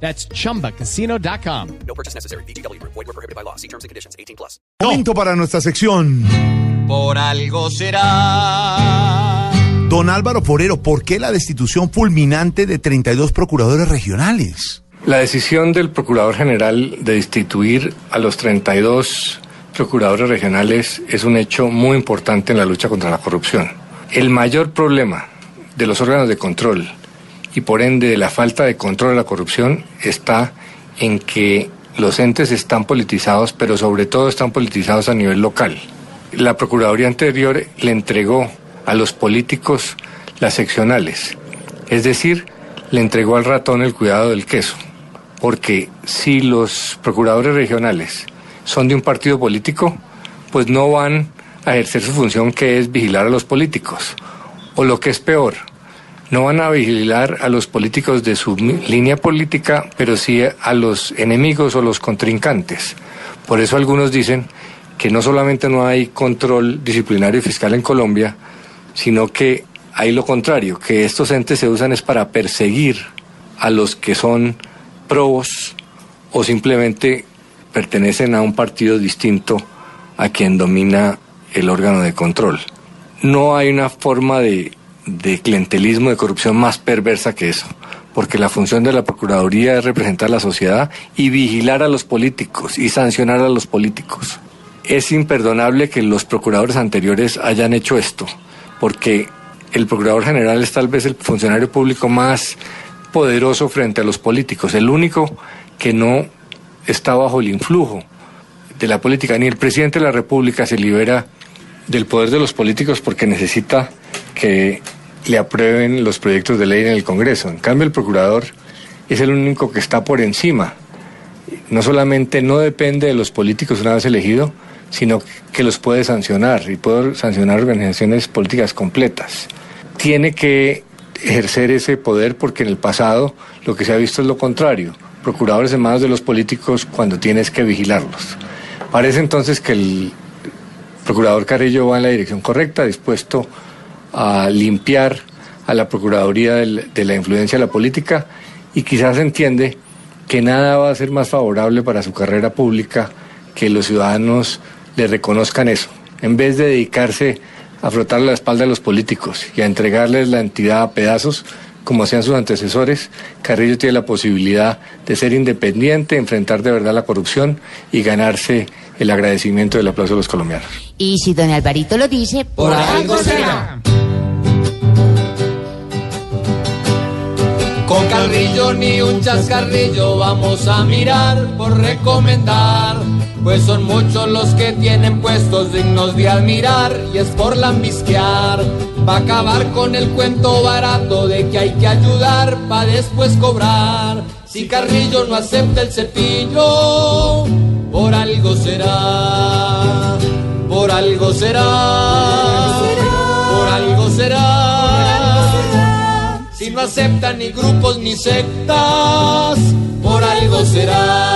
That's chumbacasino.com. No purchase necessary. BGW. Void were prohibited by law. See terms and conditions. 18 plus. Momento para nuestra sección. Por algo será. Don Álvaro Forero, ¿por qué la destitución fulminante de 32 procuradores regionales? La decisión del Procurador General de destituir a los 32 procuradores regionales es un hecho muy importante en la lucha contra la corrupción. El mayor problema de los órganos de control y por ende de la falta de control de la corrupción está en que los entes están politizados, pero sobre todo están politizados a nivel local. La Procuraduría anterior le entregó a los políticos las seccionales, es decir, le entregó al ratón el cuidado del queso, porque si los procuradores regionales son de un partido político, pues no van a ejercer su función que es vigilar a los políticos, o lo que es peor, no van a vigilar a los políticos de su línea política, pero sí a los enemigos o los contrincantes. Por eso algunos dicen que no solamente no hay control disciplinario y fiscal en Colombia, sino que hay lo contrario, que estos entes se usan es para perseguir a los que son probos o simplemente pertenecen a un partido distinto a quien domina el órgano de control. No hay una forma de, de clientelismo, de corrupción más perversa que eso, porque la función de la Procuraduría es representar a la sociedad y vigilar a los políticos y sancionar a los políticos. Es imperdonable que los procuradores anteriores hayan hecho esto, porque el Procurador General es tal vez el funcionario público más poderoso frente a los políticos, el único que no está bajo el influjo de la política. Ni el presidente de la República se libera del poder de los políticos porque necesita que le aprueben los proyectos de ley en el Congreso. En cambio, el procurador es el único que está por encima. No solamente no depende de los políticos una vez elegido, sino que los puede sancionar y puede sancionar organizaciones políticas completas. Tiene que ejercer ese poder porque en el pasado lo que se ha visto es lo contrario. Procuradores en manos de los políticos cuando tienes que vigilarlos. Parece entonces que el procurador Carrillo va en la dirección correcta, dispuesto a limpiar a la Procuraduría del- de la influencia de la política y quizás entiende que nada va a ser más favorable para su carrera pública que los ciudadanos le reconozcan eso. En vez de dedicarse a frotar la espalda a los políticos y a entregarles la entidad a pedazos, como hacían sus antecesores, Carrillo tiene la posibilidad de ser independiente, enfrentar de verdad la corrupción y ganarse el agradecimiento del aplauso de los colombianos. Y si don Alvarito lo dice, por, algo será. Carrillo ni un chascarrillo vamos a mirar por recomendar. Pues son muchos los que tienen puestos dignos de admirar y es por lambisquear. Va a acabar con el cuento barato de que hay que ayudar para después cobrar. Si Carrillo no acepta el cepillo, por algo será. Por algo será. No aceptan ni grupos ni sectas, por algo será.